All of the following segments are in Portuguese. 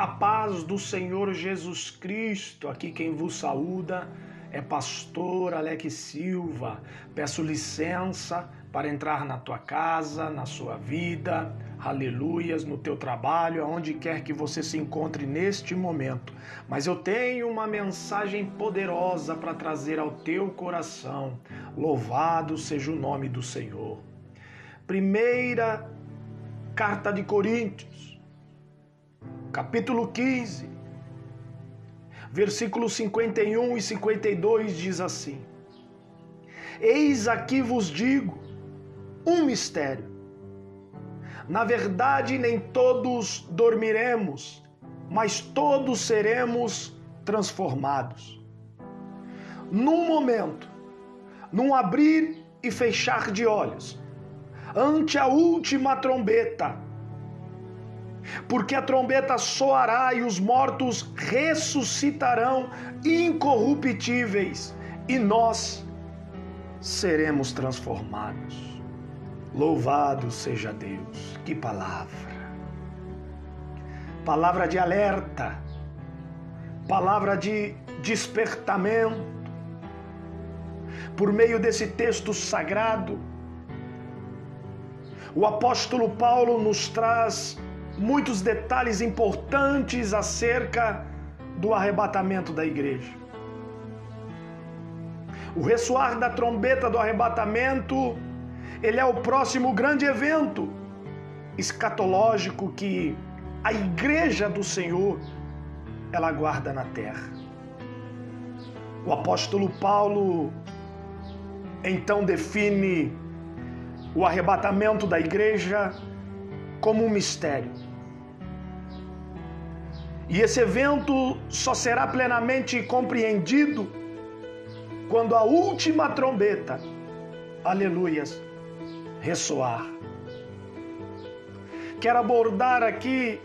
A paz do Senhor Jesus Cristo, aqui quem vos saúda é pastor Alex Silva. Peço licença para entrar na tua casa, na sua vida, aleluias, no teu trabalho, aonde quer que você se encontre neste momento. Mas eu tenho uma mensagem poderosa para trazer ao teu coração. Louvado seja o nome do Senhor. Primeira carta de Coríntios capítulo 15, versículos 51 e 52 diz assim: Eis aqui vos digo um mistério. Na verdade, nem todos dormiremos, mas todos seremos transformados. Num momento, num abrir e fechar de olhos, ante a última trombeta, porque a trombeta soará e os mortos ressuscitarão incorruptíveis, e nós seremos transformados. Louvado seja Deus. Que palavra! Palavra de alerta, palavra de despertamento. Por meio desse texto sagrado, o apóstolo Paulo nos traz muitos detalhes importantes acerca do arrebatamento da igreja. O ressoar da trombeta do arrebatamento, ele é o próximo grande evento escatológico que a igreja do Senhor ela aguarda na terra. O apóstolo Paulo então define o arrebatamento da igreja como um mistério. E esse evento só será plenamente compreendido quando a última trombeta, aleluias, ressoar. Quero abordar aqui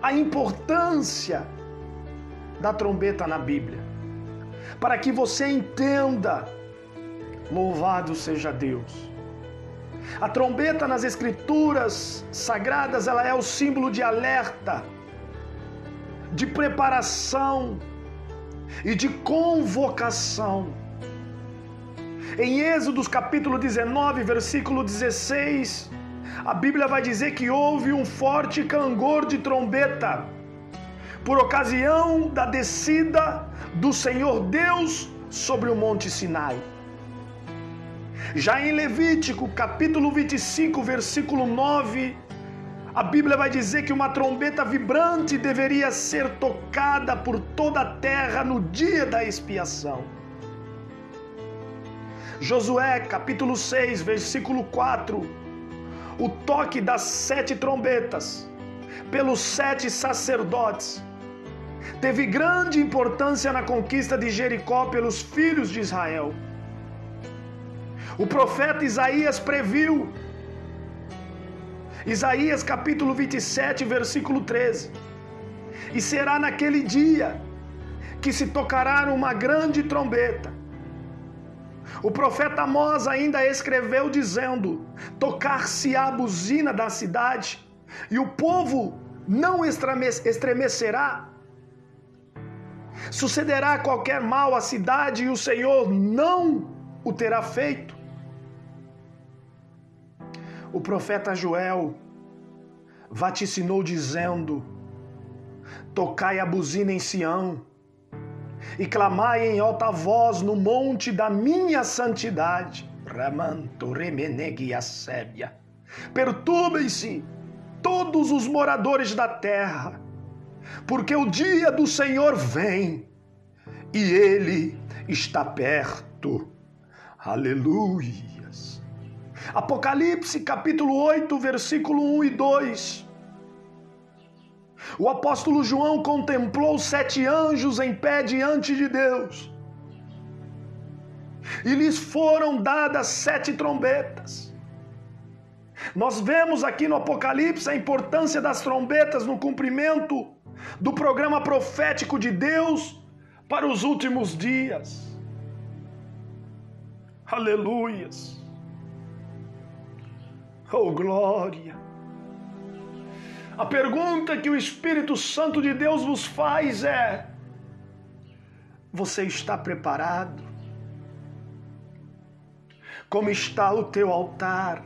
a importância da trombeta na Bíblia, para que você entenda, louvado seja Deus. A trombeta nas escrituras sagradas, ela é o símbolo de alerta, de preparação e de convocação. Em Êxodo capítulo 19, versículo 16, a Bíblia vai dizer que houve um forte cangor de trombeta por ocasião da descida do Senhor Deus sobre o monte Sinai. Já em Levítico, capítulo 25, versículo 9, a Bíblia vai dizer que uma trombeta vibrante deveria ser tocada por toda a terra no dia da expiação. Josué, capítulo 6, versículo 4. O toque das sete trombetas pelos sete sacerdotes teve grande importância na conquista de Jericó pelos filhos de Israel. O profeta Isaías previu Isaías capítulo 27, versículo 13. E será naquele dia que se tocará uma grande trombeta. O profeta Amós ainda escreveu dizendo: Tocar-se a buzina da cidade, e o povo não estremecerá. Sucederá qualquer mal à cidade, e o Senhor não o terá feito o profeta Joel vaticinou dizendo: Tocai a buzina em Sião e clamai em alta voz no monte da minha santidade. Ramanto remenegui a sébia. Perturbem-se todos os moradores da terra, porque o dia do Senhor vem e ele está perto. Aleluia. Apocalipse capítulo 8, versículo 1 e 2. O apóstolo João contemplou sete anjos em pé diante de Deus. E lhes foram dadas sete trombetas. Nós vemos aqui no Apocalipse a importância das trombetas no cumprimento do programa profético de Deus para os últimos dias. Aleluias. Oh, glória! A pergunta que o Espírito Santo de Deus vos faz é: você está preparado? Como está o teu altar?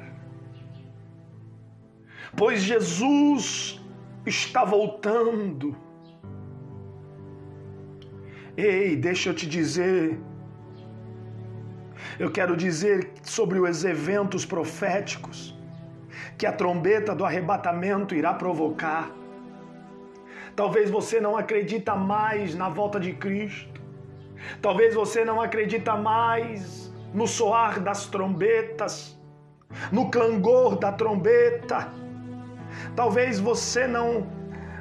Pois Jesus está voltando. Ei, deixa eu te dizer. Eu quero dizer sobre os eventos proféticos que a trombeta do arrebatamento irá provocar. Talvez você não acredita mais na volta de Cristo. Talvez você não acredita mais no soar das trombetas, no clangor da trombeta. Talvez você não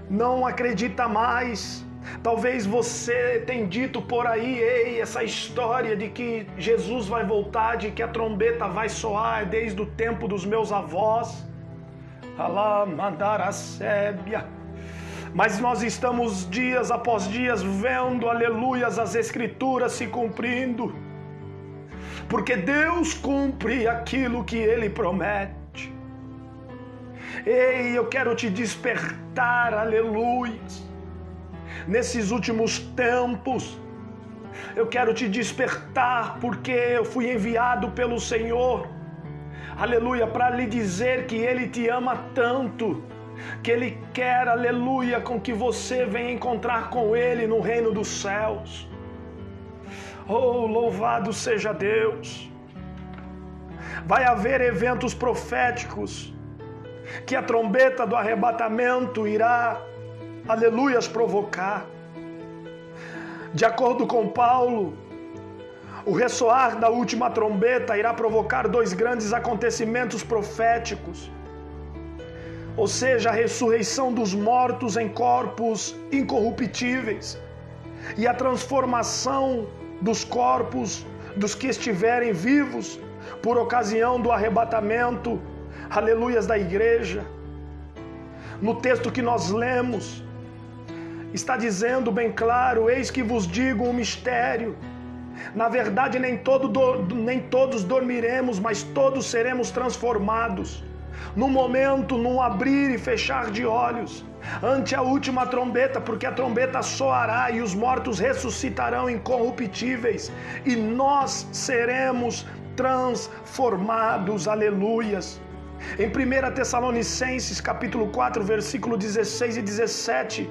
não acredita mais. Talvez você tenha dito por aí, ei, essa história de que Jesus vai voltar, de que a trombeta vai soar desde o tempo dos meus avós. Alá, mandar a sébia. Mas nós estamos dias após dias vendo, aleluias, as escrituras se cumprindo. Porque Deus cumpre aquilo que Ele promete. Ei, eu quero te despertar, aleluias. Nesses últimos tempos, eu quero te despertar, porque eu fui enviado pelo Senhor, aleluia, para lhe dizer que Ele te ama tanto, que Ele quer, aleluia, com que você venha encontrar com Ele no reino dos céus. Oh, louvado seja Deus! Vai haver eventos proféticos que a trombeta do arrebatamento irá, aleluias, provocar. De acordo com Paulo, o ressoar da última trombeta irá provocar dois grandes acontecimentos proféticos. Ou seja, a ressurreição dos mortos em corpos incorruptíveis e a transformação dos corpos dos que estiverem vivos por ocasião do arrebatamento aleluias da igreja. No texto que nós lemos, está dizendo bem claro: Eis que vos digo um mistério. Na verdade, nem, todo do, nem todos dormiremos, mas todos seremos transformados. No momento, num abrir e fechar de olhos, ante a última trombeta, porque a trombeta soará e os mortos ressuscitarão incorruptíveis, e nós seremos transformados. Aleluias. Em 1 Tessalonicenses, capítulo 4, versículo 16 e 17,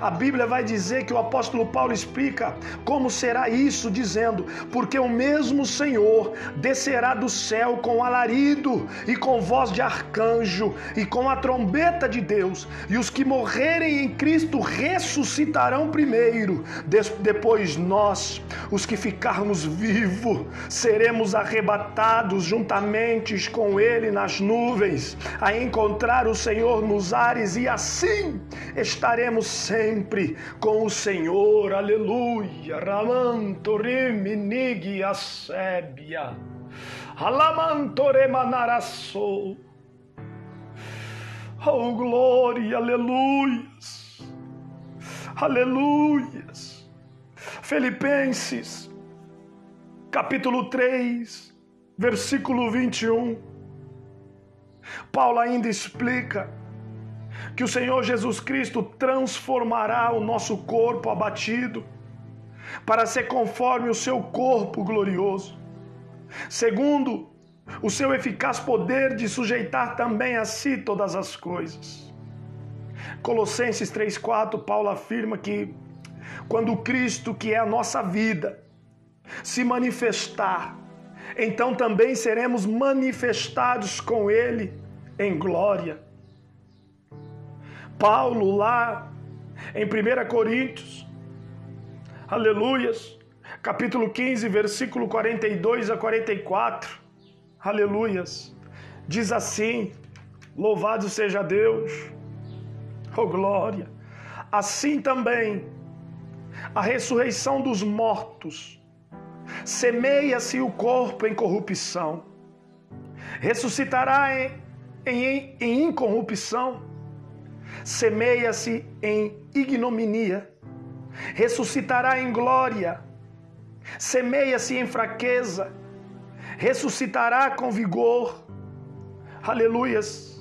a Bíblia vai dizer que o apóstolo Paulo explica como será isso, dizendo: Porque o mesmo Senhor descerá do céu com alarido e com voz de arcanjo e com a trombeta de Deus, e os que morrerem em Cristo ressuscitarão primeiro. depois nós, os que ficarmos vivos, seremos arrebatados juntamente com Ele nas nuvens, a encontrar o Senhor nos ares, e assim estaremos sempre com o Senhor, aleluia. Ramantore minigi asébia, alamantore manarassou. Oh, glória, aleluias, aleluias. Filipenses, capítulo 3, versículo 21. Paulo ainda explica que o Senhor Jesus Cristo transformará o nosso corpo abatido para ser conforme o seu corpo glorioso. Segundo, o seu eficaz poder de sujeitar também a si todas as coisas. Colossenses 3:4, Paulo afirma que quando Cristo, que é a nossa vida, se manifestar, então também seremos manifestados com ele em glória. Paulo lá em 1 Coríntios, aleluias, capítulo 15, versículo 42 a 44, aleluias, diz assim: Louvado seja Deus, oh glória, assim também a ressurreição dos mortos, semeia-se o corpo em corrupção, ressuscitará em, em, em incorrupção semeia-se em ignominia, ressuscitará em glória, semeia-se em fraqueza, ressuscitará com vigor, aleluias,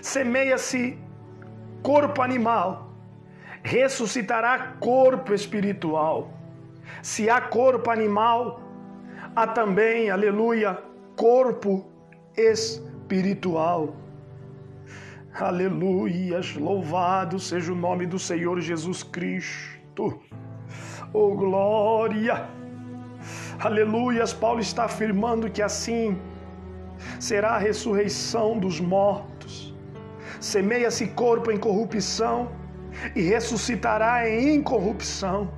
semeia-se corpo animal, ressuscitará corpo espiritual. Se há corpo animal, há também, aleluia, corpo espiritual. Aleluias, louvado seja o nome do Senhor Jesus Cristo. Oh glória! Aleluias, Paulo está afirmando que assim será a ressurreição dos mortos. Semeia-se corpo em corrupção e ressuscitará em incorrupção.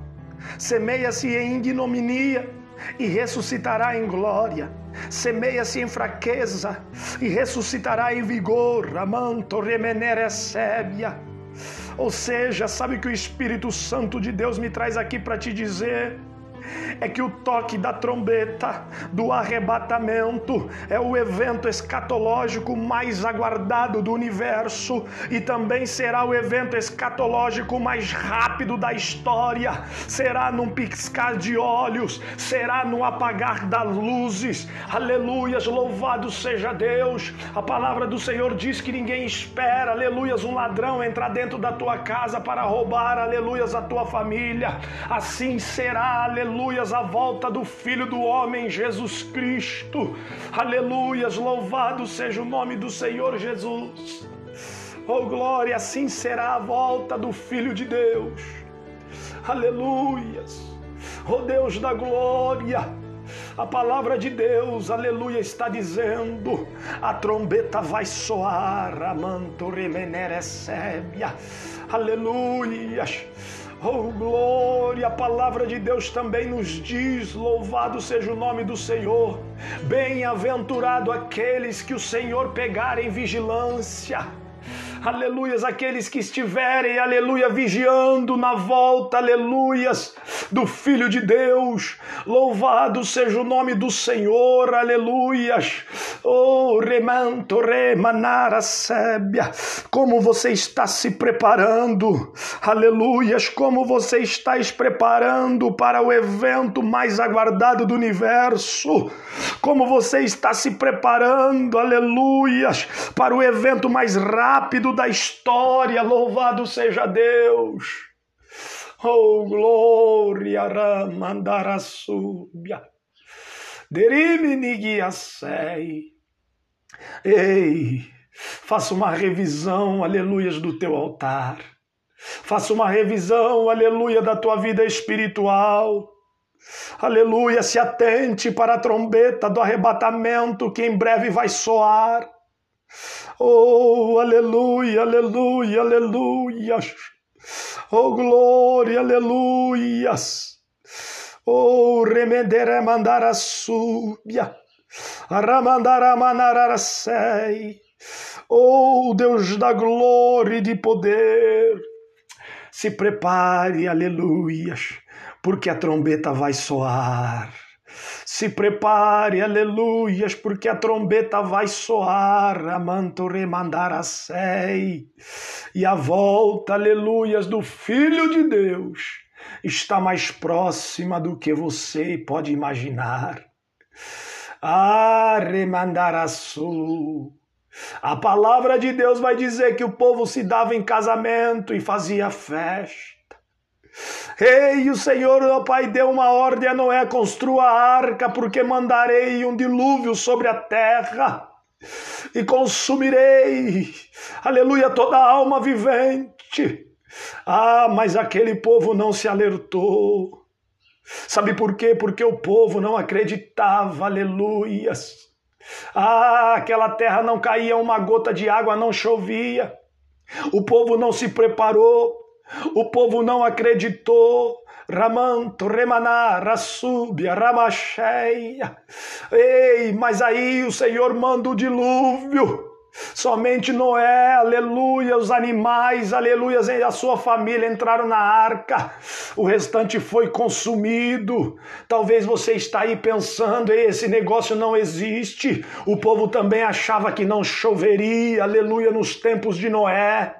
Semeia-se em ignominia e ressuscitará em glória. Semeia-se em fraqueza e ressuscitará em vigor. Amanto remenere sébia. Ou seja, sabe que o Espírito Santo de Deus me traz aqui para te dizer? É que o toque da trombeta do arrebatamento é o evento escatológico mais aguardado do universo e também será o evento escatológico mais rápido da história. Será num piscar de olhos, será no apagar das luzes. Aleluias, louvado seja Deus. A palavra do Senhor diz que ninguém espera, aleluias, um ladrão entrar dentro da tua casa para roubar, aleluias, a tua família. Assim será, aleluia aleluias, a volta do Filho do Homem, Jesus Cristo. Aleluias, louvado seja o nome do Senhor Jesus. Oh glória, assim será a volta do Filho de Deus. Aleluias. Oh Deus da glória. A palavra de Deus, aleluia, está dizendo: a trombeta vai soar, amanto remenere sébia, aleluia. Oh, glória! A palavra de Deus também nos diz: louvado seja o nome do Senhor. Bem-aventurado aqueles que o Senhor pegar em vigilância aleluias, aqueles que estiverem, aleluia, vigiando na volta, aleluias, do Filho de Deus. Louvado seja o nome do Senhor, aleluias. Oh, remanto, remanara sébia. Como você está se preparando, aleluias, como você está se preparando para o evento mais aguardado do universo. Como você está se preparando, aleluias, para o evento mais rápido da história. Louvado seja Deus. Oh, glória, ramandara súbia. Derimini sei. Ei, faça uma revisão, aleluias, do teu altar. Faça uma revisão, aleluia, da tua vida espiritual. Aleluia, se atente para a trombeta do arrebatamento que em breve vai soar. Oh, aleluia, aleluia, aleluia. Oh, glória, aleluias. Oh, remendere mandara súbia. Ramandara manarara sei. Oh, Deus da glória e de poder. Se prepare, aleluias, porque a trombeta vai soar. Se prepare, aleluias, porque a trombeta vai soar, amanto remandar a sei. E a volta, aleluias, do Filho de Deus está mais próxima do que você pode imaginar. Ah, remandar a sul. A palavra de Deus vai dizer que o povo se dava em casamento e fazia festa. Ei, o Senhor, meu Pai, deu uma ordem a Noé: construa a arca, porque mandarei um dilúvio sobre a terra e consumirei, aleluia, toda alma vivente. Ah, mas aquele povo não se alertou. Sabe por quê? Porque o povo não acreditava, aleluias. Ah, aquela terra não caía uma gota de água, não chovia. O povo não se preparou. O povo não acreditou. Ramanto, Remaná, Rassúbia, Ramacheia. Ei, mas aí o Senhor manda o dilúvio. Somente Noé, aleluia, os animais, aleluia, a sua família entraram na arca. O restante foi consumido. Talvez você está aí pensando, esse negócio não existe. O povo também achava que não choveria, aleluia, nos tempos de Noé.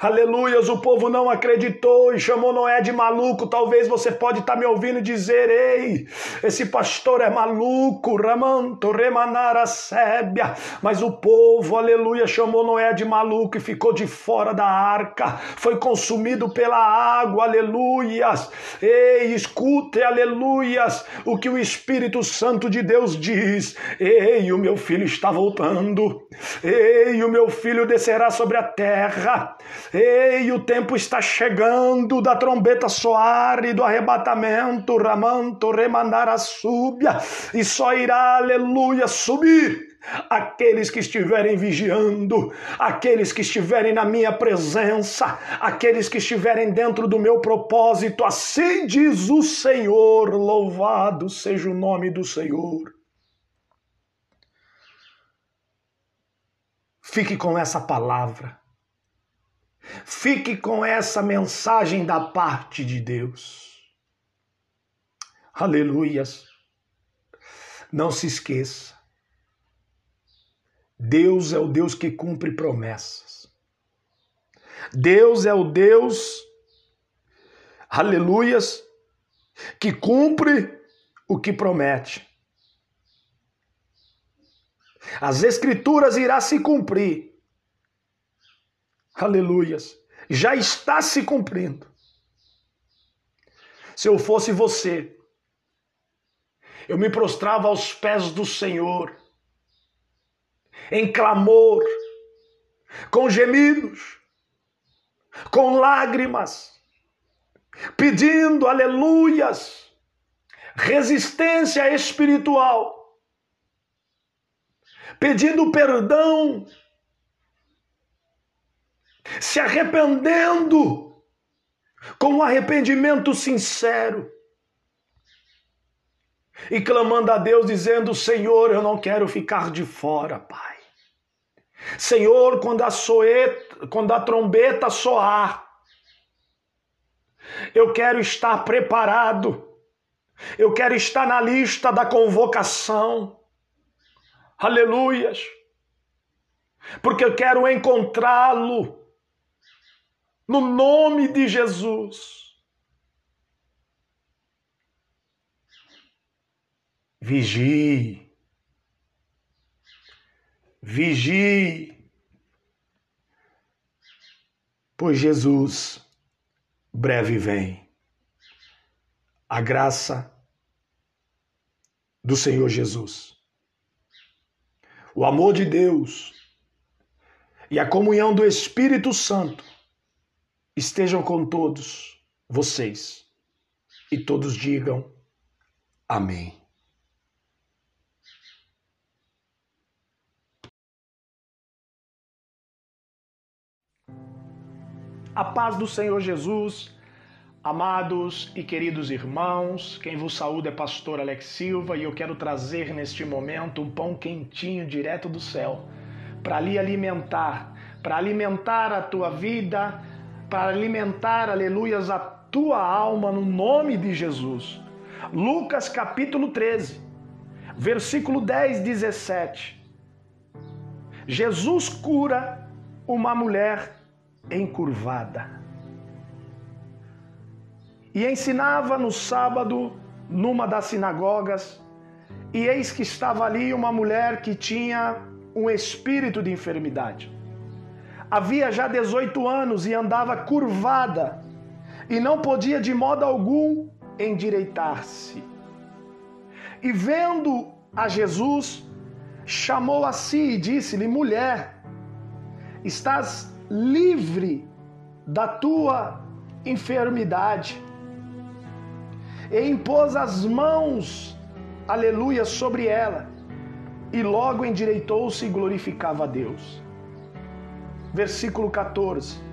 Aleluias, o povo não acreditou e chamou Noé de maluco. Talvez você pode estar tá me ouvindo dizer: "Ei, esse pastor é maluco, ramanto remanara sébia". Mas o povo, aleluia, chamou Noé de maluco e ficou de fora da arca. Foi consumido pela água. Aleluias. Ei, escute, aleluias, o que o Espírito Santo de Deus diz. Ei, o meu filho está voltando. Ei, o meu filho descerá sobre a terra. Ei, o tempo está chegando da trombeta soar e do arrebatamento, ramanto, remandar súbia, e só irá, aleluia, subir aqueles que estiverem vigiando, aqueles que estiverem na minha presença, aqueles que estiverem dentro do meu propósito, assim diz o Senhor, louvado seja o nome do Senhor. Fique com essa palavra. Fique com essa mensagem da parte de Deus. Aleluias. Não se esqueça. Deus é o Deus que cumpre promessas. Deus é o Deus, aleluias, que cumpre o que promete. As Escrituras irá se cumprir Aleluias. Já está se cumprindo. Se eu fosse você, eu me prostrava aos pés do Senhor, em clamor, com gemidos, com lágrimas, pedindo aleluias, resistência espiritual, pedindo perdão se arrependendo com um arrependimento sincero e clamando a Deus, dizendo: Senhor, eu não quero ficar de fora, Pai. Senhor, quando a, soeta, quando a trombeta soar, eu quero estar preparado, eu quero estar na lista da convocação. Aleluias. Porque eu quero encontrá-lo no nome de Jesus. Vigie. Vigie. Pois Jesus breve vem. A graça do Senhor Jesus. O amor de Deus e a comunhão do Espírito Santo estejam com todos vocês e todos digam amém. A paz do Senhor Jesus, amados e queridos irmãos, quem vos saúda é pastor Alex Silva e eu quero trazer neste momento um pão quentinho direto do céu para lhe alimentar, para alimentar a tua vida, para alimentar, aleluias, a tua alma no nome de Jesus. Lucas capítulo 13, versículo 10, 17. Jesus cura uma mulher encurvada. E ensinava no sábado numa das sinagogas, e eis que estava ali uma mulher que tinha um espírito de enfermidade havia já 18 anos e andava curvada e não podia de modo algum endireitar-se. E vendo a Jesus, chamou a si e disse-lhe: Mulher, estás livre da tua enfermidade. E impôs as mãos, aleluia, sobre ela, e logo endireitou-se e glorificava a Deus versículo 14.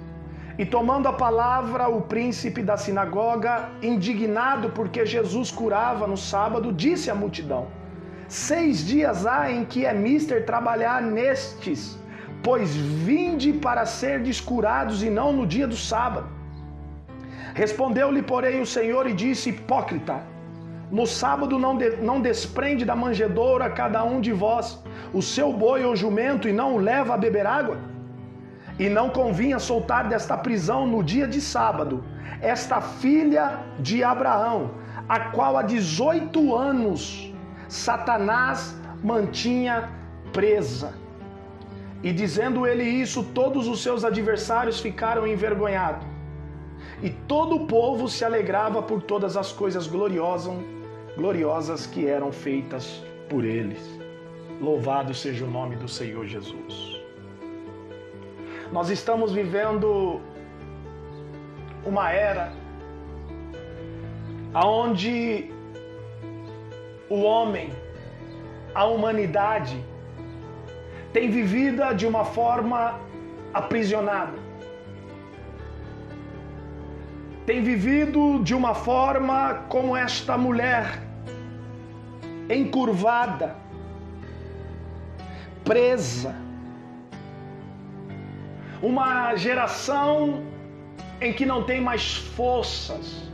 E tomando a palavra, o príncipe da sinagoga, indignado porque Jesus curava no sábado, disse à multidão: Seis dias há em que é mister trabalhar nestes, pois vinde para ser descurados e não no dia do sábado. Respondeu-lhe, porém, o Senhor e disse: Hipócrita, no sábado não, de, não desprende da manjedoura cada um de vós o seu boi ou jumento e não o leva a beber água? E não convinha soltar desta prisão no dia de sábado esta filha de Abraão, a qual há 18 anos Satanás mantinha presa. E dizendo ele isso, todos os seus adversários ficaram envergonhados. E todo o povo se alegrava por todas as coisas gloriosas, gloriosas que eram feitas por eles. Louvado seja o nome do Senhor Jesus. Nós estamos vivendo uma era aonde o homem, a humanidade tem vivida de uma forma aprisionada. Tem vivido de uma forma como esta mulher, encurvada, presa. Uma geração em que não tem mais forças.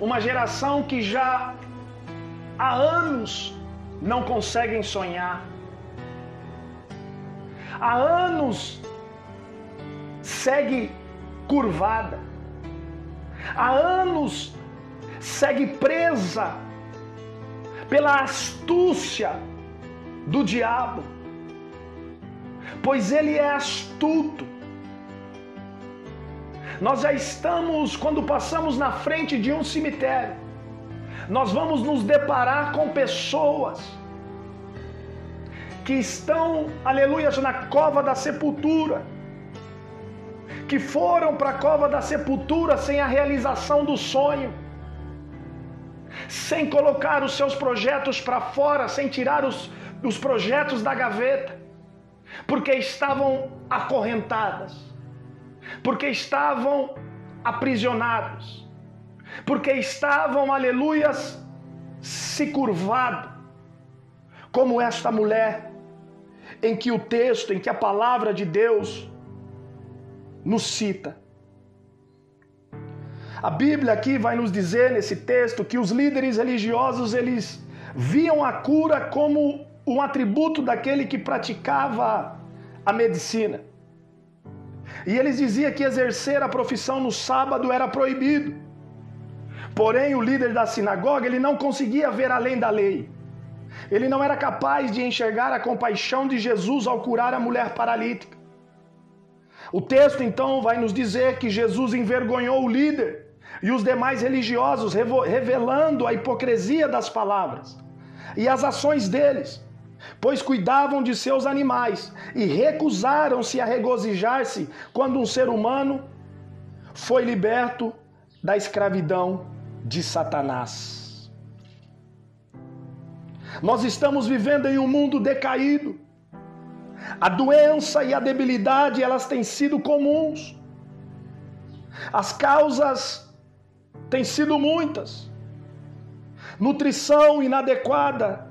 Uma geração que já há anos não conseguem sonhar. Há anos segue curvada. Há anos segue presa pela astúcia do diabo. Pois ele é astuto. Nós já estamos, quando passamos na frente de um cemitério, nós vamos nos deparar com pessoas que estão, aleluia, na cova da sepultura, que foram para a cova da sepultura sem a realização do sonho, sem colocar os seus projetos para fora, sem tirar os, os projetos da gaveta, porque estavam acorrentadas porque estavam aprisionados, porque estavam, aleluias, se curvado, como esta mulher, em que o texto, em que a palavra de Deus nos cita. A Bíblia aqui vai nos dizer nesse texto que os líderes religiosos eles viam a cura como um atributo daquele que praticava a medicina. E eles diziam que exercer a profissão no sábado era proibido. Porém, o líder da sinagoga, ele não conseguia ver além da lei. Ele não era capaz de enxergar a compaixão de Jesus ao curar a mulher paralítica. O texto então vai nos dizer que Jesus envergonhou o líder e os demais religiosos, revelando a hipocrisia das palavras e as ações deles pois cuidavam de seus animais e recusaram-se a regozijar-se quando um ser humano foi liberto da escravidão de Satanás. Nós estamos vivendo em um mundo decaído. A doença e a debilidade, elas têm sido comuns. As causas têm sido muitas. Nutrição inadequada,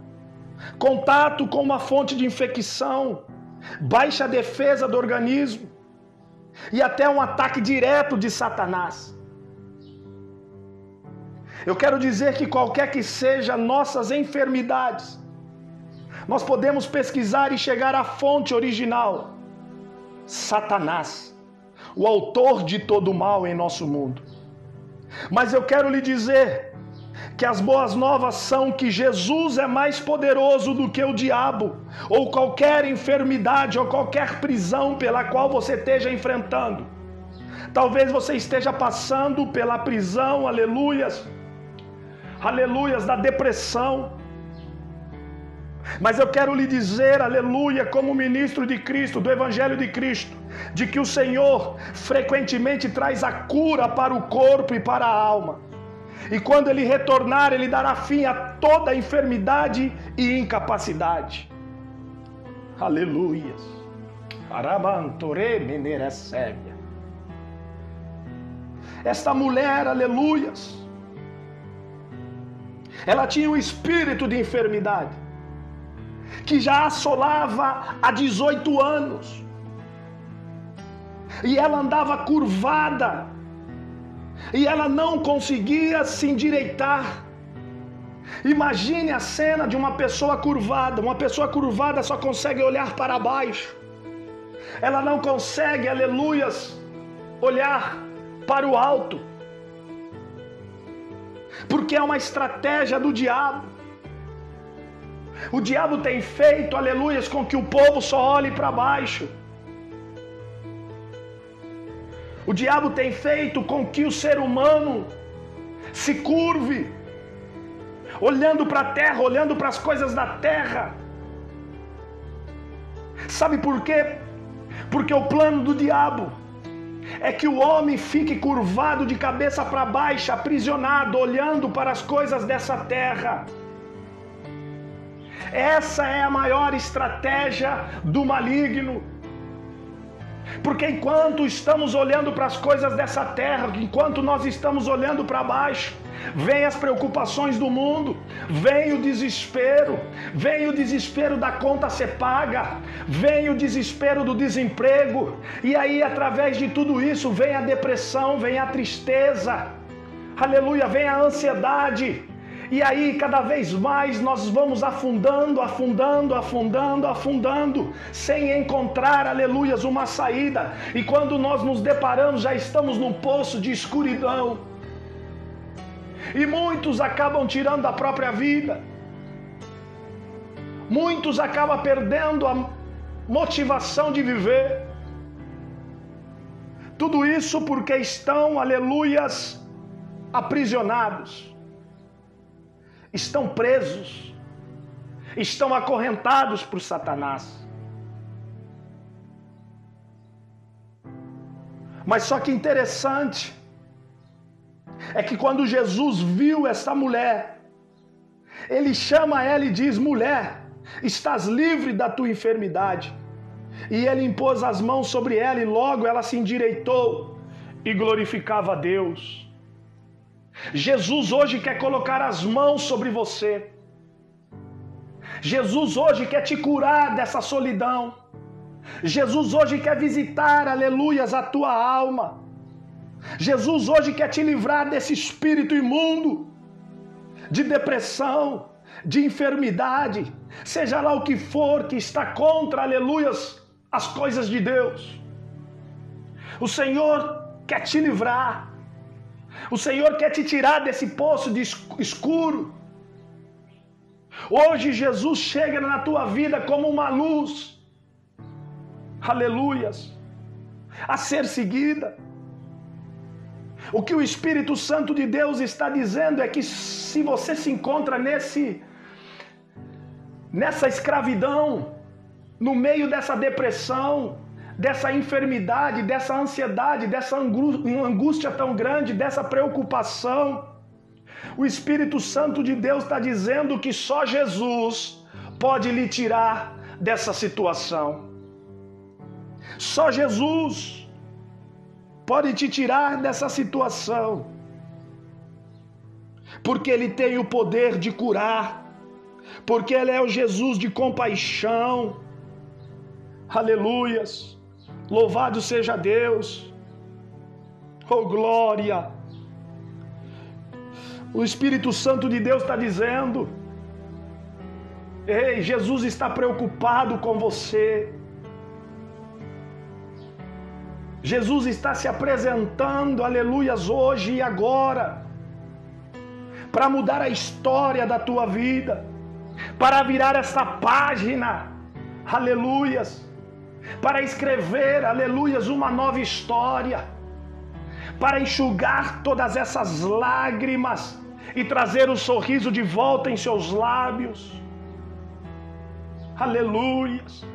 contato com uma fonte de infecção, baixa defesa do organismo e até um ataque direto de Satanás. Eu quero dizer que qualquer que seja nossas enfermidades, nós podemos pesquisar e chegar à fonte original: Satanás, o autor de todo o mal em nosso mundo. Mas eu quero lhe dizer que as boas novas são que Jesus é mais poderoso do que o diabo, ou qualquer enfermidade, ou qualquer prisão pela qual você esteja enfrentando. Talvez você esteja passando pela prisão, aleluias, aleluias, da depressão. Mas eu quero lhe dizer, aleluia, como ministro de Cristo, do Evangelho de Cristo, de que o Senhor frequentemente traz a cura para o corpo e para a alma. E quando ele retornar, ele dará fim a toda enfermidade e incapacidade. Aleluias. Arabantore meneressévia. Esta mulher, aleluias, ela tinha um espírito de enfermidade que já assolava há 18 anos. E ela andava curvada e ela não conseguia se endireitar. Imagine a cena de uma pessoa curvada. Uma pessoa curvada só consegue olhar para baixo. ela não consegue, aleluias, olhar para o alto, porque é uma estratégia do diabo. O diabo tem feito, aleluias, com que o povo só olhe para baixo. O diabo tem feito com que o ser humano se curve, olhando para a terra, olhando para as coisas da terra. Sabe por quê? Porque o plano do diabo é que o homem fique curvado de cabeça para baixo, aprisionado, olhando para as coisas dessa terra. Essa é a maior estratégia do maligno. Porque enquanto estamos olhando para as coisas dessa terra, enquanto nós estamos olhando para baixo, vem as preocupações do mundo, vem o desespero, vem o desespero da conta ser paga, vem o desespero do desemprego, e aí através de tudo isso vem a depressão, vem a tristeza, aleluia, vem a ansiedade. E aí, cada vez mais, nós vamos afundando, afundando, afundando, afundando, sem encontrar, aleluias, uma saída. E quando nós nos deparamos, já estamos num poço de escuridão. E muitos acabam tirando a própria vida. Muitos acabam perdendo a motivação de viver. Tudo isso porque estão, aleluias, aprisionados estão presos, estão acorrentados por Satanás. Mas só que interessante é que quando Jesus viu essa mulher, ele chama ela e diz: Mulher, estás livre da tua enfermidade. E ele impôs as mãos sobre ela, e logo ela se endireitou e glorificava a Deus. Jesus hoje quer colocar as mãos sobre você. Jesus hoje quer te curar dessa solidão. Jesus hoje quer visitar, aleluias, a tua alma. Jesus hoje quer te livrar desse espírito imundo, de depressão, de enfermidade, seja lá o que for que está contra, aleluias, as coisas de Deus. O Senhor quer te livrar. O Senhor quer te tirar desse poço de escuro. Hoje Jesus chega na tua vida como uma luz, aleluias, a ser seguida. O que o Espírito Santo de Deus está dizendo é que se você se encontra nesse nessa escravidão, no meio dessa depressão, dessa enfermidade, dessa ansiedade, dessa angústia tão grande, dessa preocupação. O Espírito Santo de Deus está dizendo que só Jesus pode lhe tirar dessa situação. Só Jesus pode te tirar dessa situação. Porque Ele tem o poder de curar, porque Ele é o Jesus de compaixão. Aleluias. Louvado seja Deus. Oh glória! O Espírito Santo de Deus está dizendo: Ei, Jesus está preocupado com você. Jesus está se apresentando, aleluias, hoje e agora, para mudar a história da tua vida, para virar essa página, aleluias para escrever, aleluias, uma nova história, para enxugar todas essas lágrimas e trazer o sorriso de volta em seus lábios. Aleluias.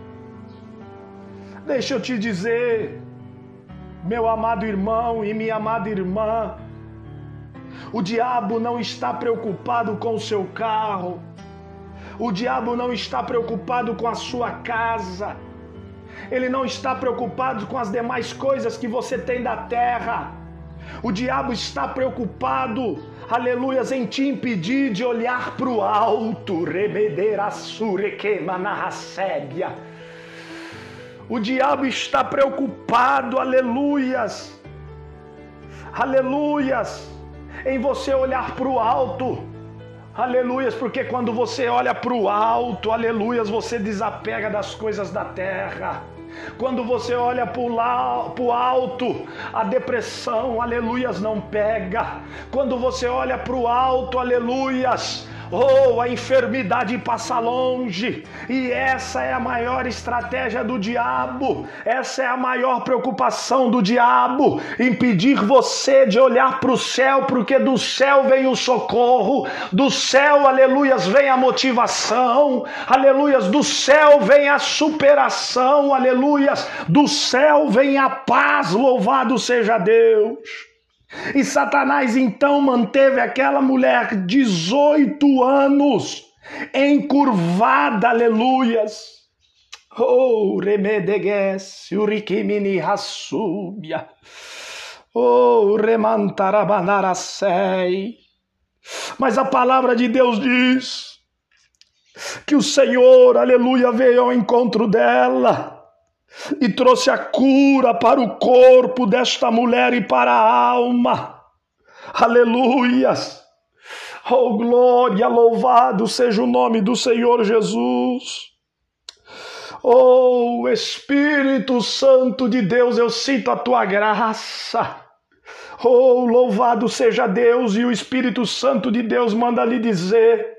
Deixa eu te dizer, meu amado irmão e minha amada irmã, o diabo não está preocupado com o seu carro, o diabo não está preocupado com a sua casa, ele não está preocupado com as demais coisas que você tem da terra. O diabo está preocupado, aleluias, em te impedir de olhar para o alto. O diabo está preocupado, aleluias, aleluias, em você olhar para o alto. Aleluias, porque quando você olha para o alto, aleluias, você desapega das coisas da terra. Quando você olha para o alto, a depressão, aleluias, não pega. Quando você olha para o alto, aleluias, Oh, a enfermidade passa longe, e essa é a maior estratégia do diabo, essa é a maior preocupação do diabo, impedir você de olhar para o céu, porque do céu vem o socorro, do céu, aleluias, vem a motivação, aleluias, do céu vem a superação, aleluias, do céu vem a paz, louvado seja Deus. E Satanás então manteve aquela mulher 18 anos encurvada, aleluias. Oh, remedegues, urikimini hassubia. Oh, remantarabanaracei. Mas a palavra de Deus diz que o Senhor, aleluia, veio ao encontro dela e trouxe a cura para o corpo desta mulher e para a alma. Aleluias! Oh, glória, louvado seja o nome do Senhor Jesus. Oh, Espírito Santo de Deus, eu sinto a tua graça. Oh, louvado seja Deus, e o Espírito Santo de Deus manda lhe dizer: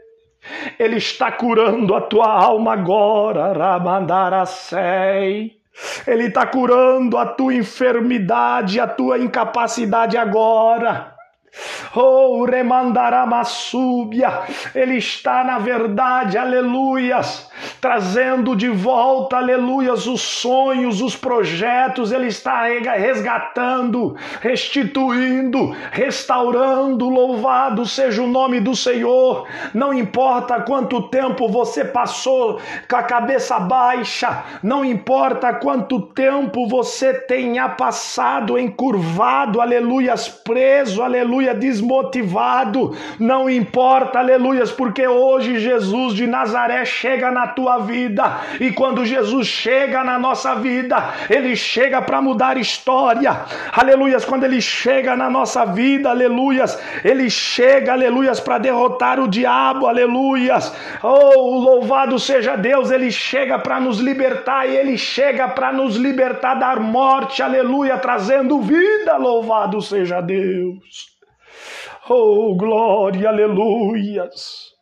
Ele está curando a tua alma agora, Ramandaracei. Ele está curando a tua enfermidade, a tua incapacidade agora. Oh, remandaramassúbia, ele está na verdade, aleluias, trazendo de volta, aleluias, os sonhos, os projetos, ele está resgatando, restituindo, restaurando, louvado seja o nome do Senhor. Não importa quanto tempo você passou com a cabeça baixa, não importa quanto tempo você tenha passado encurvado, aleluias, preso, aleluia desmotivado, não importa, aleluias, porque hoje Jesus de Nazaré chega na tua vida e quando Jesus chega na nossa vida, ele chega para mudar história, aleluias, quando ele chega na nossa vida, aleluias, ele chega, aleluias, para derrotar o diabo, aleluias, oh, louvado seja Deus, ele chega para nos libertar e ele chega para nos libertar da morte, aleluia, trazendo vida, louvado seja Deus. Oh, glória, aleluias.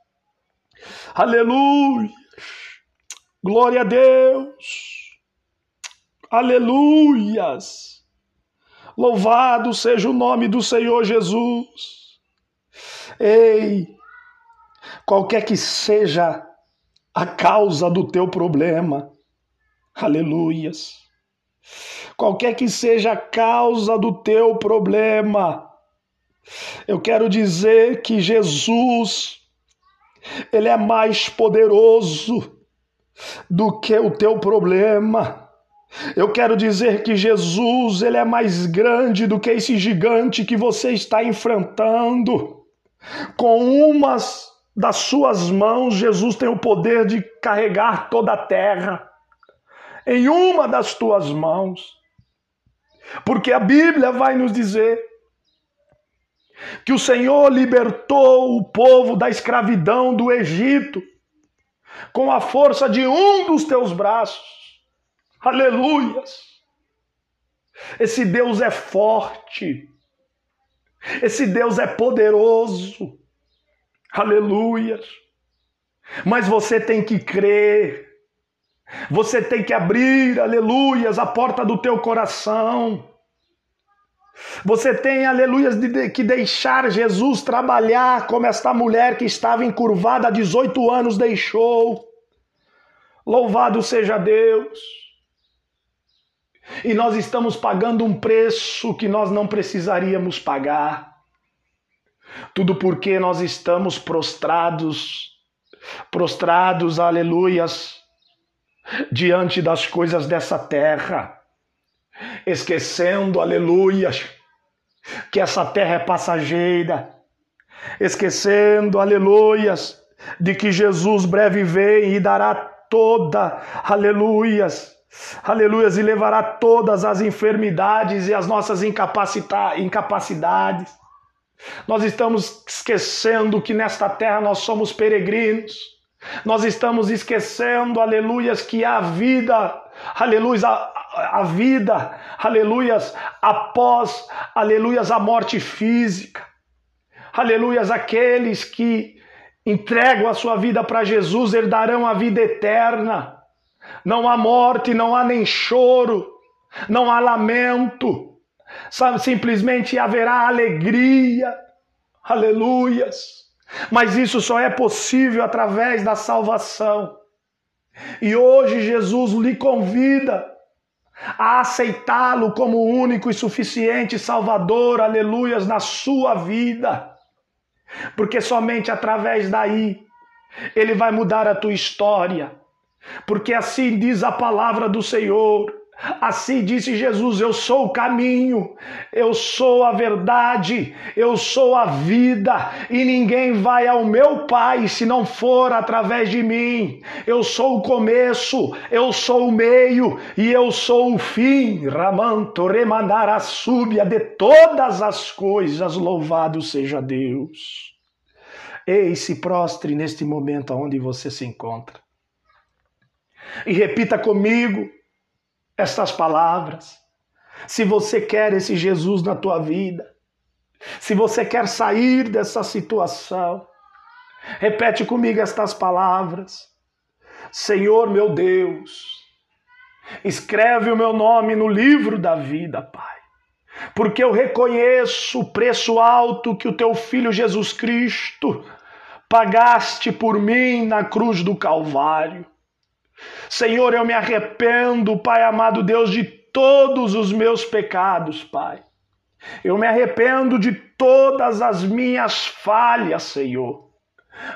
Aleluias. Glória a Deus. Aleluias. Louvado seja o nome do Senhor Jesus. Ei, qualquer que seja a causa do teu problema, aleluias. Qualquer que seja a causa do teu problema, eu quero dizer que Jesus, Ele é mais poderoso do que o teu problema. Eu quero dizer que Jesus, Ele é mais grande do que esse gigante que você está enfrentando. Com umas das suas mãos, Jesus tem o poder de carregar toda a terra. Em uma das tuas mãos. Porque a Bíblia vai nos dizer que o Senhor libertou o povo da escravidão do Egito com a força de um dos teus braços. Aleluias! Esse Deus é forte. Esse Deus é poderoso. Aleluias! Mas você tem que crer. Você tem que abrir, aleluias, a porta do teu coração. Você tem, aleluias, de, que deixar Jesus trabalhar como esta mulher que estava encurvada há 18 anos deixou. Louvado seja Deus. E nós estamos pagando um preço que nós não precisaríamos pagar. Tudo porque nós estamos prostrados, prostrados, aleluias, diante das coisas dessa terra esquecendo, aleluias, que essa terra é passageira, esquecendo, aleluias, de que Jesus breve vem e dará toda, aleluias, aleluias, e levará todas as enfermidades e as nossas incapacidades. Nós estamos esquecendo que nesta terra nós somos peregrinos. Nós estamos esquecendo, aleluias, que a vida aleluia, a, vida, aleluias, após, aleluias, a morte física, aleluias, aqueles que entregam a sua vida para Jesus herdarão a vida eterna. Não há morte, não há nem choro, não há lamento, simplesmente haverá alegria, aleluias. Mas isso só é possível através da salvação. E hoje Jesus lhe convida a aceitá-lo como único e suficiente Salvador, aleluias, na sua vida. Porque somente através daí ele vai mudar a tua história. Porque assim diz a palavra do Senhor. Assim disse Jesus: Eu sou o caminho, eu sou a verdade, eu sou a vida, e ninguém vai ao meu Pai se não for através de mim. Eu sou o começo, eu sou o meio e eu sou o fim. Ramanto remandar a súbia de todas as coisas, louvado seja Deus. Ei, se prostre neste momento onde você se encontra. E repita comigo estas palavras. Se você quer esse Jesus na tua vida, se você quer sair dessa situação, repete comigo estas palavras. Senhor meu Deus, escreve o meu nome no livro da vida, Pai, porque eu reconheço o preço alto que o teu filho Jesus Cristo pagaste por mim na cruz do Calvário. Senhor, eu me arrependo, Pai amado Deus, de todos os meus pecados, Pai. Eu me arrependo de todas as minhas falhas, Senhor.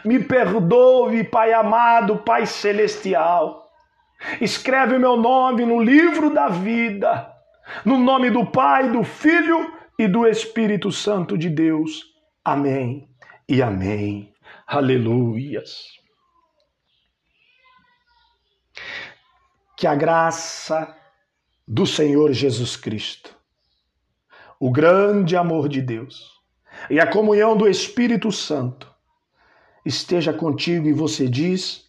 Me perdoe, Pai amado, Pai celestial. Escreve o meu nome no livro da vida, no nome do Pai, do Filho e do Espírito Santo de Deus. Amém e amém. Aleluias. Que a graça do Senhor Jesus Cristo, o grande amor de Deus e a comunhão do Espírito Santo esteja contigo e você diz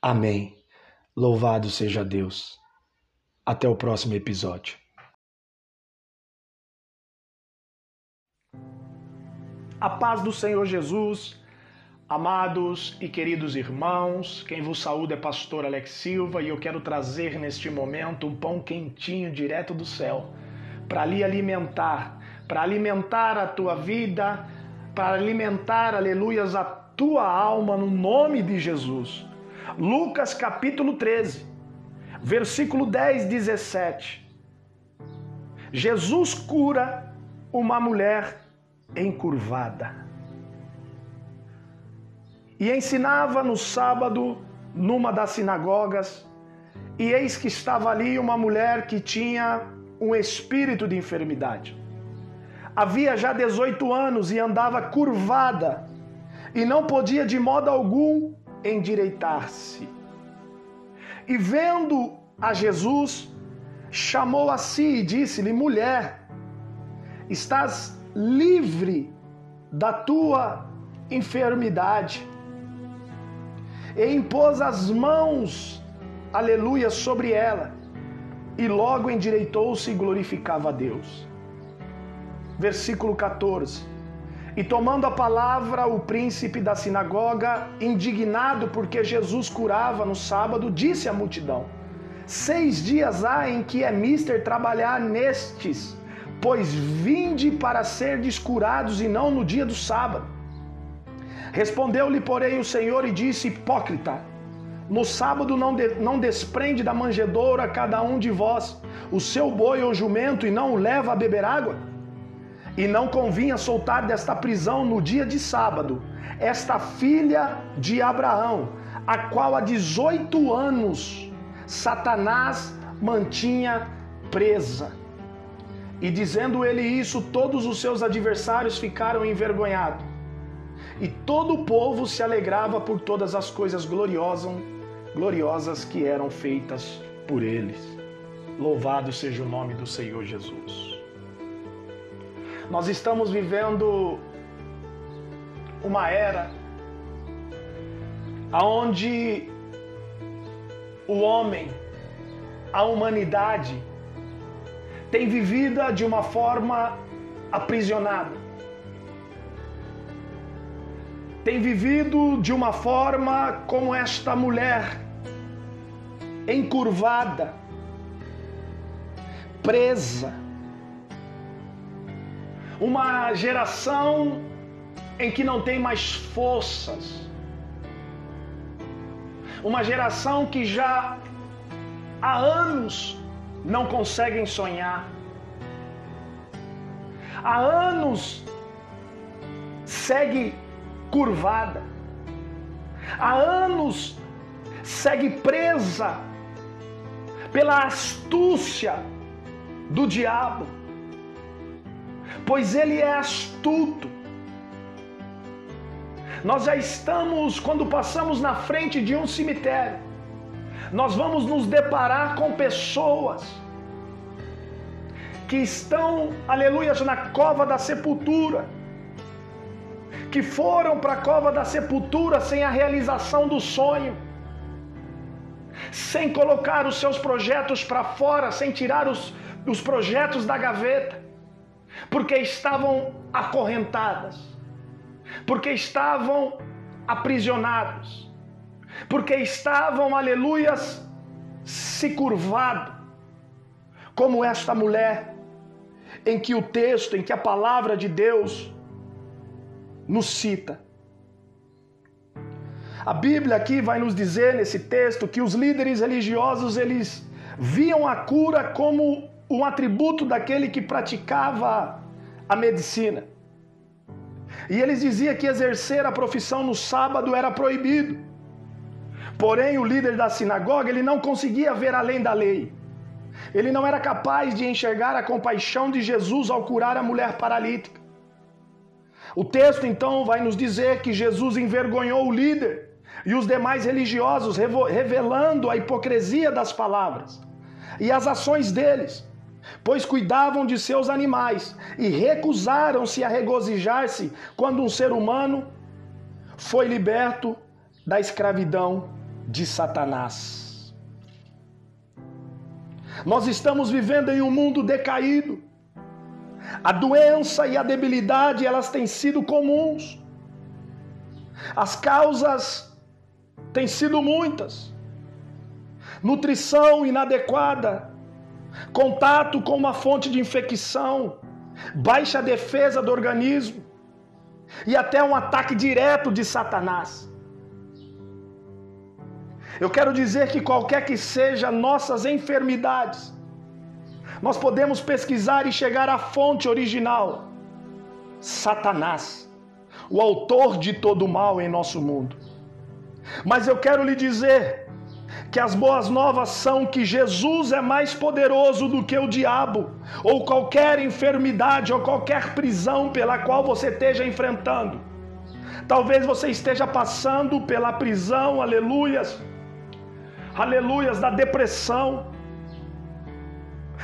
amém. Louvado seja Deus. Até o próximo episódio. A paz do Senhor Jesus Amados e queridos irmãos, quem vos saúda é pastor Alex Silva e eu quero trazer neste momento um pão quentinho direto do céu para lhe alimentar, para alimentar a tua vida, para alimentar, aleluias, a tua alma no nome de Jesus. Lucas capítulo 13, versículo 10, 17. Jesus cura uma mulher encurvada e ensinava no sábado numa das sinagogas, e eis que estava ali uma mulher que tinha um espírito de enfermidade. Havia já 18 anos e andava curvada, e não podia de modo algum endireitar-se. E vendo a Jesus, chamou a si e disse-lhe: Mulher, estás livre da tua enfermidade e impôs as mãos, aleluia, sobre ela, e logo endireitou-se e glorificava a Deus. Versículo 14. E tomando a palavra, o príncipe da sinagoga, indignado porque Jesus curava no sábado, disse à multidão: Seis dias há em que é mister trabalhar nestes, pois vinde para ser descurados e não no dia do sábado. Respondeu-lhe, porém, o Senhor e disse: Hipócrita, no sábado não, de, não desprende da manjedoura cada um de vós o seu boi ou jumento e não o leva a beber água? E não convinha soltar desta prisão no dia de sábado esta filha de Abraão, a qual há 18 anos Satanás mantinha presa. E dizendo ele isso, todos os seus adversários ficaram envergonhados e todo o povo se alegrava por todas as coisas gloriosas, que eram feitas por eles. Louvado seja o nome do Senhor Jesus. Nós estamos vivendo uma era onde o homem a humanidade tem vivido de uma forma aprisionada. Tem vivido de uma forma como esta mulher, encurvada, presa. Uma geração em que não tem mais forças. Uma geração que já há anos não conseguem sonhar. Há anos segue curvada. Há anos segue presa pela astúcia do diabo. Pois ele é astuto. Nós já estamos, quando passamos na frente de um cemitério, nós vamos nos deparar com pessoas que estão, aleluia, na cova da sepultura, que foram para a cova da sepultura sem a realização do sonho, sem colocar os seus projetos para fora, sem tirar os, os projetos da gaveta, porque estavam acorrentadas porque estavam aprisionados, porque estavam, aleluias, se curvado, como esta mulher, em que o texto, em que a palavra de Deus nos cita. A Bíblia aqui vai nos dizer nesse texto que os líderes religiosos eles viam a cura como um atributo daquele que praticava a medicina. E eles diziam que exercer a profissão no sábado era proibido. Porém, o líder da sinagoga, ele não conseguia ver além da lei. Ele não era capaz de enxergar a compaixão de Jesus ao curar a mulher paralítica. O texto então vai nos dizer que Jesus envergonhou o líder e os demais religiosos, revelando a hipocrisia das palavras e as ações deles pois cuidavam de seus animais e recusaram-se a regozijar-se quando um ser humano foi liberto da escravidão de Satanás. Nós estamos vivendo em um mundo decaído. A doença e a debilidade, elas têm sido comuns. As causas têm sido muitas. Nutrição inadequada, contato com uma fonte de infecção, baixa defesa do organismo e até um ataque direto de Satanás. Eu quero dizer que qualquer que seja nossas enfermidades, nós podemos pesquisar e chegar à fonte original: Satanás, o autor de todo o mal em nosso mundo. Mas eu quero lhe dizer que as boas novas são que Jesus é mais poderoso do que o diabo, ou qualquer enfermidade ou qualquer prisão pela qual você esteja enfrentando. Talvez você esteja passando pela prisão, aleluias, aleluias, da depressão.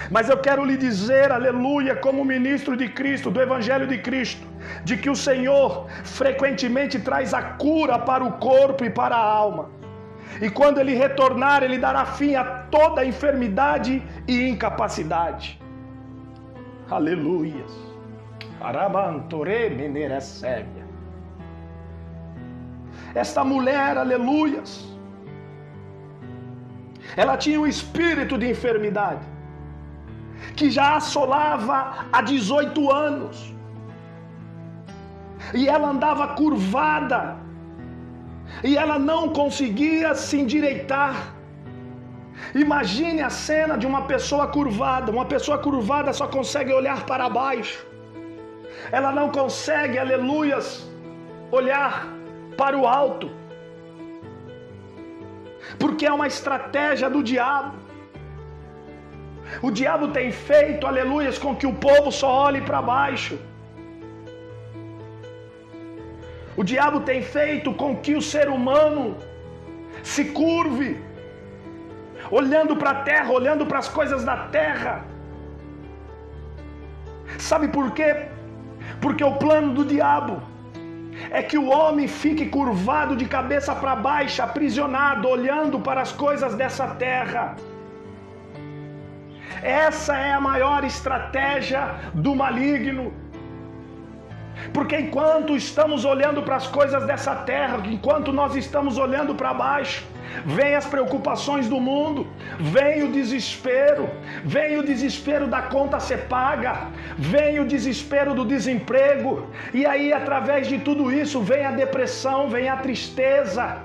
Mas eu quero lhe dizer, aleluia, como ministro de Cristo, do Evangelho de Cristo, de que o Senhor frequentemente traz a cura para o corpo e para a alma. E quando ele retornar, ele dará fim a toda enfermidade e incapacidade. Aleluias. Esta mulher, aleluias, ela tinha um espírito de enfermidade que já assolava há 18 anos. E ela andava curvada e ela não conseguia se endireitar. Imagine a cena de uma pessoa curvada. Uma pessoa curvada só consegue olhar para baixo. Ela não consegue, aleluias, olhar para o alto. Porque é uma estratégia do diabo. O diabo tem feito, aleluias, com que o povo só olhe para baixo. O diabo tem feito com que o ser humano se curve, olhando para a terra, olhando para as coisas da terra. Sabe por quê? Porque o plano do diabo é que o homem fique curvado de cabeça para baixo, aprisionado, olhando para as coisas dessa terra. Essa é a maior estratégia do maligno. Porque enquanto estamos olhando para as coisas dessa terra, enquanto nós estamos olhando para baixo, vem as preocupações do mundo, vem o desespero, vem o desespero da conta ser paga, vem o desespero do desemprego, e aí através de tudo isso vem a depressão, vem a tristeza,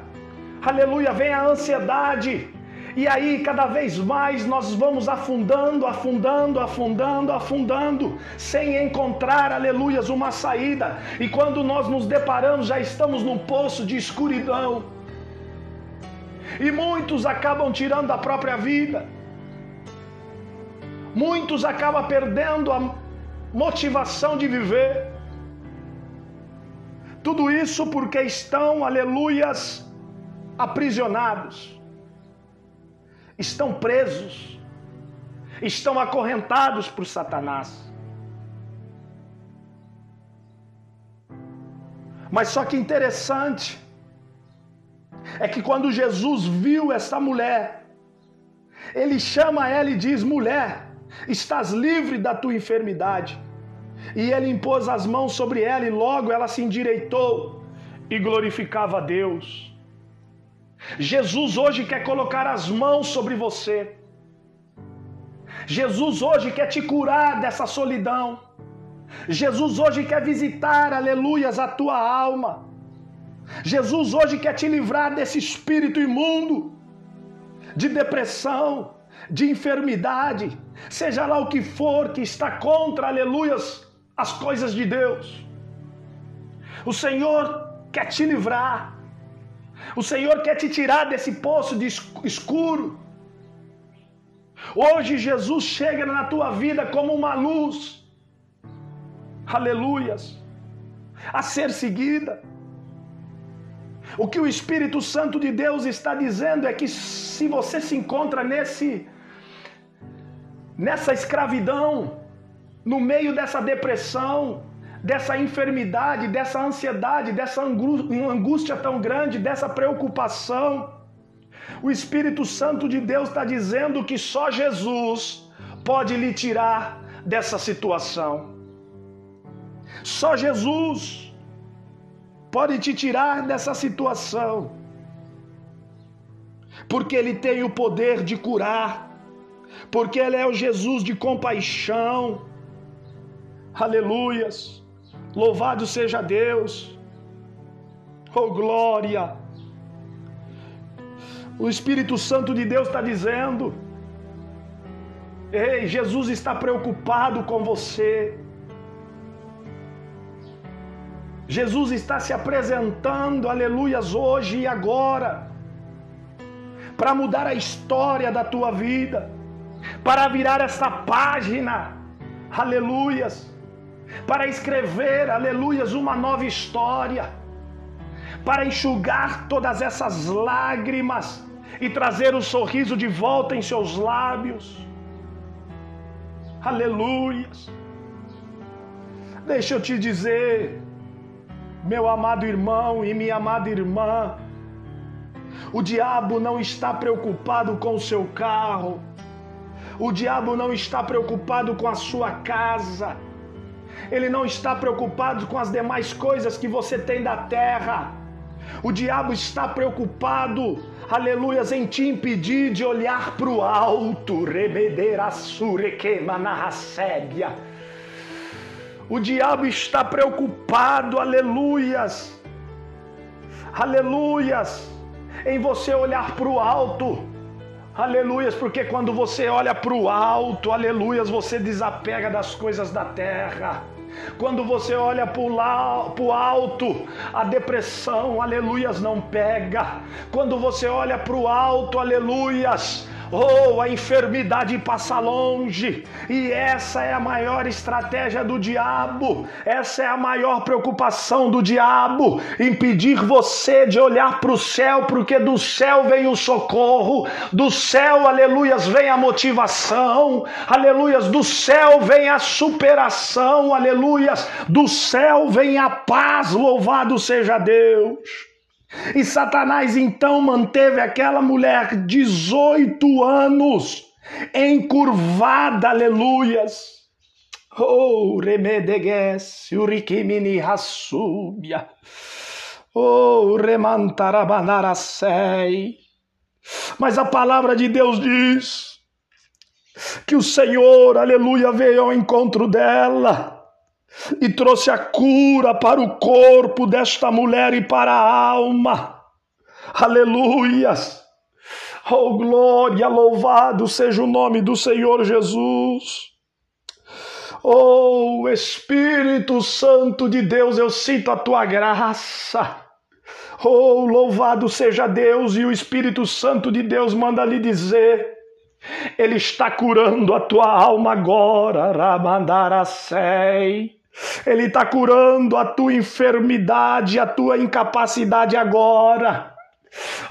aleluia, vem a ansiedade. E aí, cada vez mais, nós vamos afundando, afundando, afundando, afundando, sem encontrar, aleluias, uma saída. E quando nós nos deparamos, já estamos num poço de escuridão. E muitos acabam tirando a própria vida. Muitos acabam perdendo a motivação de viver. Tudo isso porque estão, aleluias, aprisionados estão presos, estão acorrentados por Satanás. Mas só que interessante é que quando Jesus viu essa mulher, ele chama ela e diz: Mulher, estás livre da tua enfermidade. E ele impôs as mãos sobre ela, e logo ela se endireitou e glorificava a Deus. Jesus hoje quer colocar as mãos sobre você. Jesus hoje quer te curar dessa solidão. Jesus hoje quer visitar, aleluias, a tua alma. Jesus hoje quer te livrar desse espírito imundo, de depressão, de enfermidade, seja lá o que for que está contra, aleluias, as coisas de Deus. O Senhor quer te livrar. O Senhor quer te tirar desse poço de escuro. Hoje Jesus chega na tua vida como uma luz. Aleluias. A ser seguida. O que o Espírito Santo de Deus está dizendo é que se você se encontra nesse nessa escravidão, no meio dessa depressão, dessa enfermidade, dessa ansiedade, dessa angústia tão grande, dessa preocupação. O Espírito Santo de Deus está dizendo que só Jesus pode lhe tirar dessa situação. Só Jesus pode te tirar dessa situação. Porque Ele tem o poder de curar, porque Ele é o Jesus de compaixão. Aleluias. Louvado seja Deus. Oh glória! O Espírito Santo de Deus está dizendo: Ei, Jesus está preocupado com você. Jesus está se apresentando, aleluias, hoje e agora, para mudar a história da tua vida, para virar essa página, aleluias para escrever, aleluias, uma nova história, para enxugar todas essas lágrimas e trazer o sorriso de volta em seus lábios. Aleluias. Deixa eu te dizer, meu amado irmão e minha amada irmã, o diabo não está preocupado com o seu carro, o diabo não está preocupado com a sua casa, ele não está preocupado com as demais coisas que você tem da terra. O diabo está preocupado, aleluias, em te impedir de olhar para o alto. O diabo está preocupado, aleluias, aleluias, em você olhar para o alto. Aleluias, porque quando você olha para o alto, aleluias, você desapega das coisas da terra. Quando você olha para o alto, a depressão, aleluias, não pega. Quando você olha para o alto, aleluias, Oh, a enfermidade passa longe, e essa é a maior estratégia do diabo, essa é a maior preocupação do diabo, impedir você de olhar para o céu, porque do céu vem o socorro, do céu, aleluias, vem a motivação, aleluias, do céu vem a superação, aleluias, do céu vem a paz, louvado seja Deus. E Satanás então manteve aquela mulher 18 anos encurvada, aleluias. Oh, remedegues, urikimini hassubia. Oh, remantarabanaracei. Mas a palavra de Deus diz que o Senhor, aleluia, veio ao encontro dela e trouxe a cura para o corpo desta mulher e para a alma. Aleluias. Oh, glória, louvado seja o nome do Senhor Jesus. Oh, Espírito Santo de Deus, eu sinto a tua graça. Oh, louvado seja Deus, e o Espírito Santo de Deus manda lhe dizer: Ele está curando a tua alma agora, Ramandaracei. Ele está curando a tua enfermidade, a tua incapacidade agora.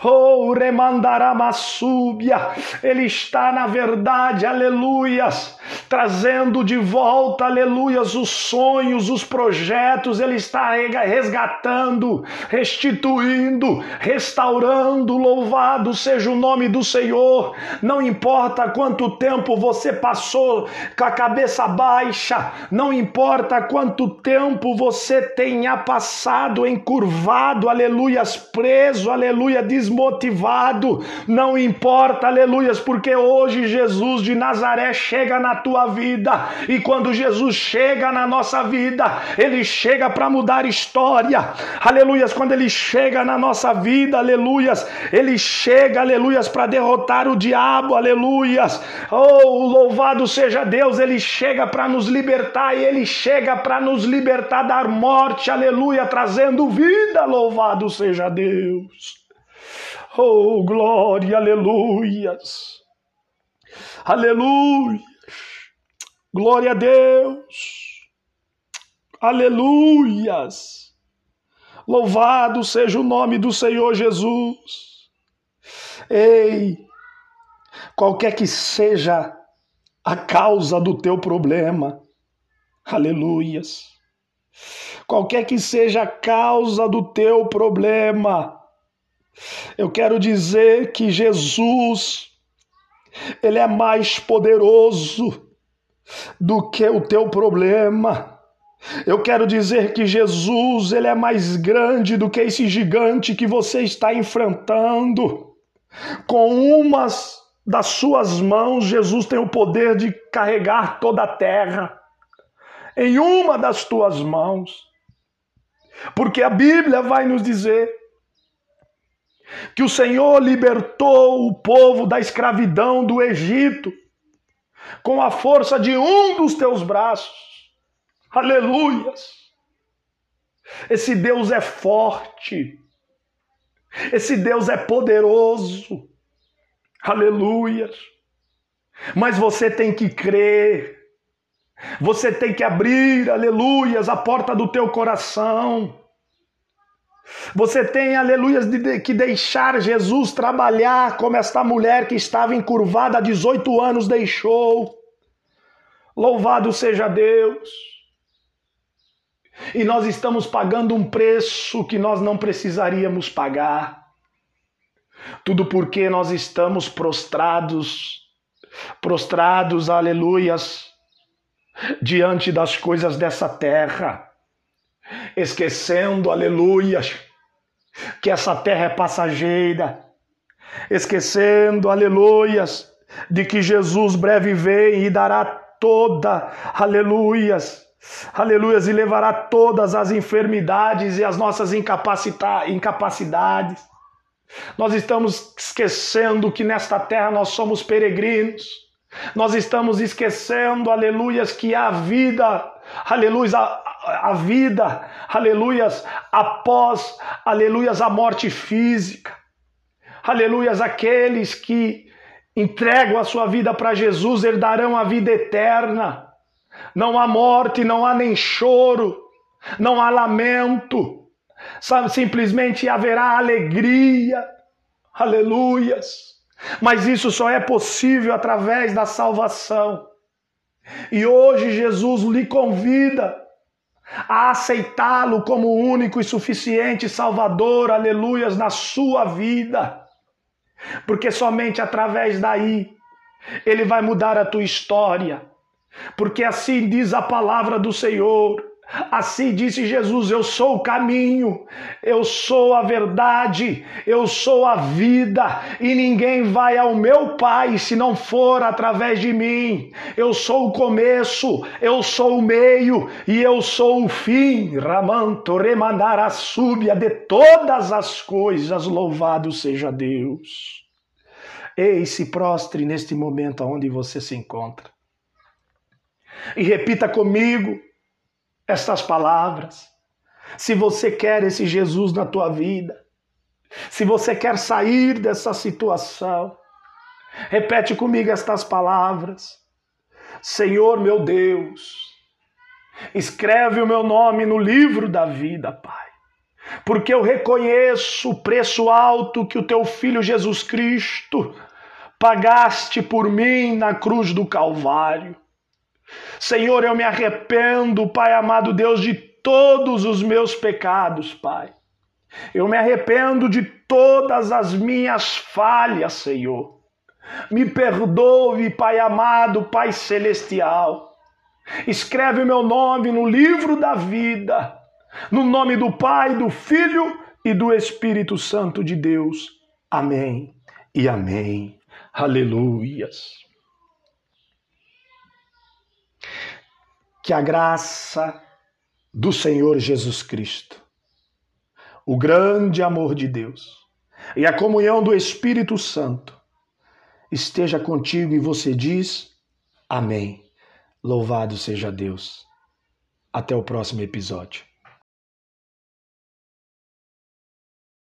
Oh, remandaramassúbia, Ele está na verdade, aleluias, trazendo de volta, aleluias, os sonhos, os projetos, Ele está resgatando, restituindo, restaurando, louvado seja o nome do Senhor. Não importa quanto tempo você passou com a cabeça baixa, não importa quanto tempo você tenha passado encurvado, aleluias, preso, aleluia desmotivado, não importa, aleluias, porque hoje Jesus de Nazaré chega na tua vida e quando Jesus chega na nossa vida, ele chega para mudar história, aleluias, quando ele chega na nossa vida, aleluias, ele chega, aleluias, para derrotar o diabo, aleluias, oh, louvado seja Deus, ele chega para nos libertar e ele chega para nos libertar da morte, aleluia, trazendo vida, louvado seja Deus. Oh, glória, aleluias. Aleluia. Glória a Deus. Aleluias. Louvado seja o nome do Senhor Jesus. Ei, qualquer que seja a causa do teu problema, aleluias. Qualquer que seja a causa do teu problema, eu quero dizer que Jesus, Ele é mais poderoso do que o teu problema. Eu quero dizer que Jesus, Ele é mais grande do que esse gigante que você está enfrentando. Com umas das suas mãos, Jesus tem o poder de carregar toda a terra. Em uma das tuas mãos. Porque a Bíblia vai nos dizer que o Senhor libertou o povo da escravidão do Egito com a força de um dos teus braços. Aleluias! Esse Deus é forte. Esse Deus é poderoso. Aleluias! Mas você tem que crer. Você tem que abrir, aleluias, a porta do teu coração. Você tem, aleluias, de, que deixar Jesus trabalhar como esta mulher que estava encurvada há 18 anos deixou. Louvado seja Deus. E nós estamos pagando um preço que nós não precisaríamos pagar. Tudo porque nós estamos prostrados, prostrados, aleluias, diante das coisas dessa terra esquecendo, aleluias, que essa terra é passageira, esquecendo, aleluias, de que Jesus breve vem e dará toda, aleluias, aleluias, e levará todas as enfermidades e as nossas incapacidades. Nós estamos esquecendo que nesta terra nós somos peregrinos. Nós estamos esquecendo, aleluias, que a vida, aleluia, a, vida, aleluias, após, aleluias, a morte física. Aleluias, aqueles que entregam a sua vida para Jesus herdarão a vida eterna. Não há morte, não há nem choro, não há lamento, sabe, simplesmente haverá alegria. Aleluias. Mas isso só é possível através da salvação. E hoje Jesus lhe convida a aceitá-lo como único e suficiente Salvador, aleluias, na sua vida. Porque somente através daí Ele vai mudar a tua história. Porque assim diz a palavra do Senhor. Assim disse Jesus: Eu sou o caminho, eu sou a verdade, eu sou a vida, e ninguém vai ao meu Pai se não for através de mim. Eu sou o começo, eu sou o meio e eu sou o fim. Ramanto remandar a súbia de todas as coisas, louvado seja Deus. Ei, se prostre neste momento onde você se encontra. E repita comigo estas palavras. Se você quer esse Jesus na tua vida, se você quer sair dessa situação, repete comigo estas palavras. Senhor meu Deus, escreve o meu nome no livro da vida, Pai, porque eu reconheço o preço alto que o teu filho Jesus Cristo pagaste por mim na cruz do Calvário. Senhor, eu me arrependo, Pai amado Deus, de todos os meus pecados, Pai. Eu me arrependo de todas as minhas falhas, Senhor. Me perdoe, Pai amado, Pai celestial. Escreve o meu nome no livro da vida, no nome do Pai, do Filho e do Espírito Santo de Deus. Amém e amém. Aleluias. Que a graça do Senhor Jesus Cristo, o grande amor de Deus e a comunhão do Espírito Santo esteja contigo e você diz amém. Louvado seja Deus. Até o próximo episódio.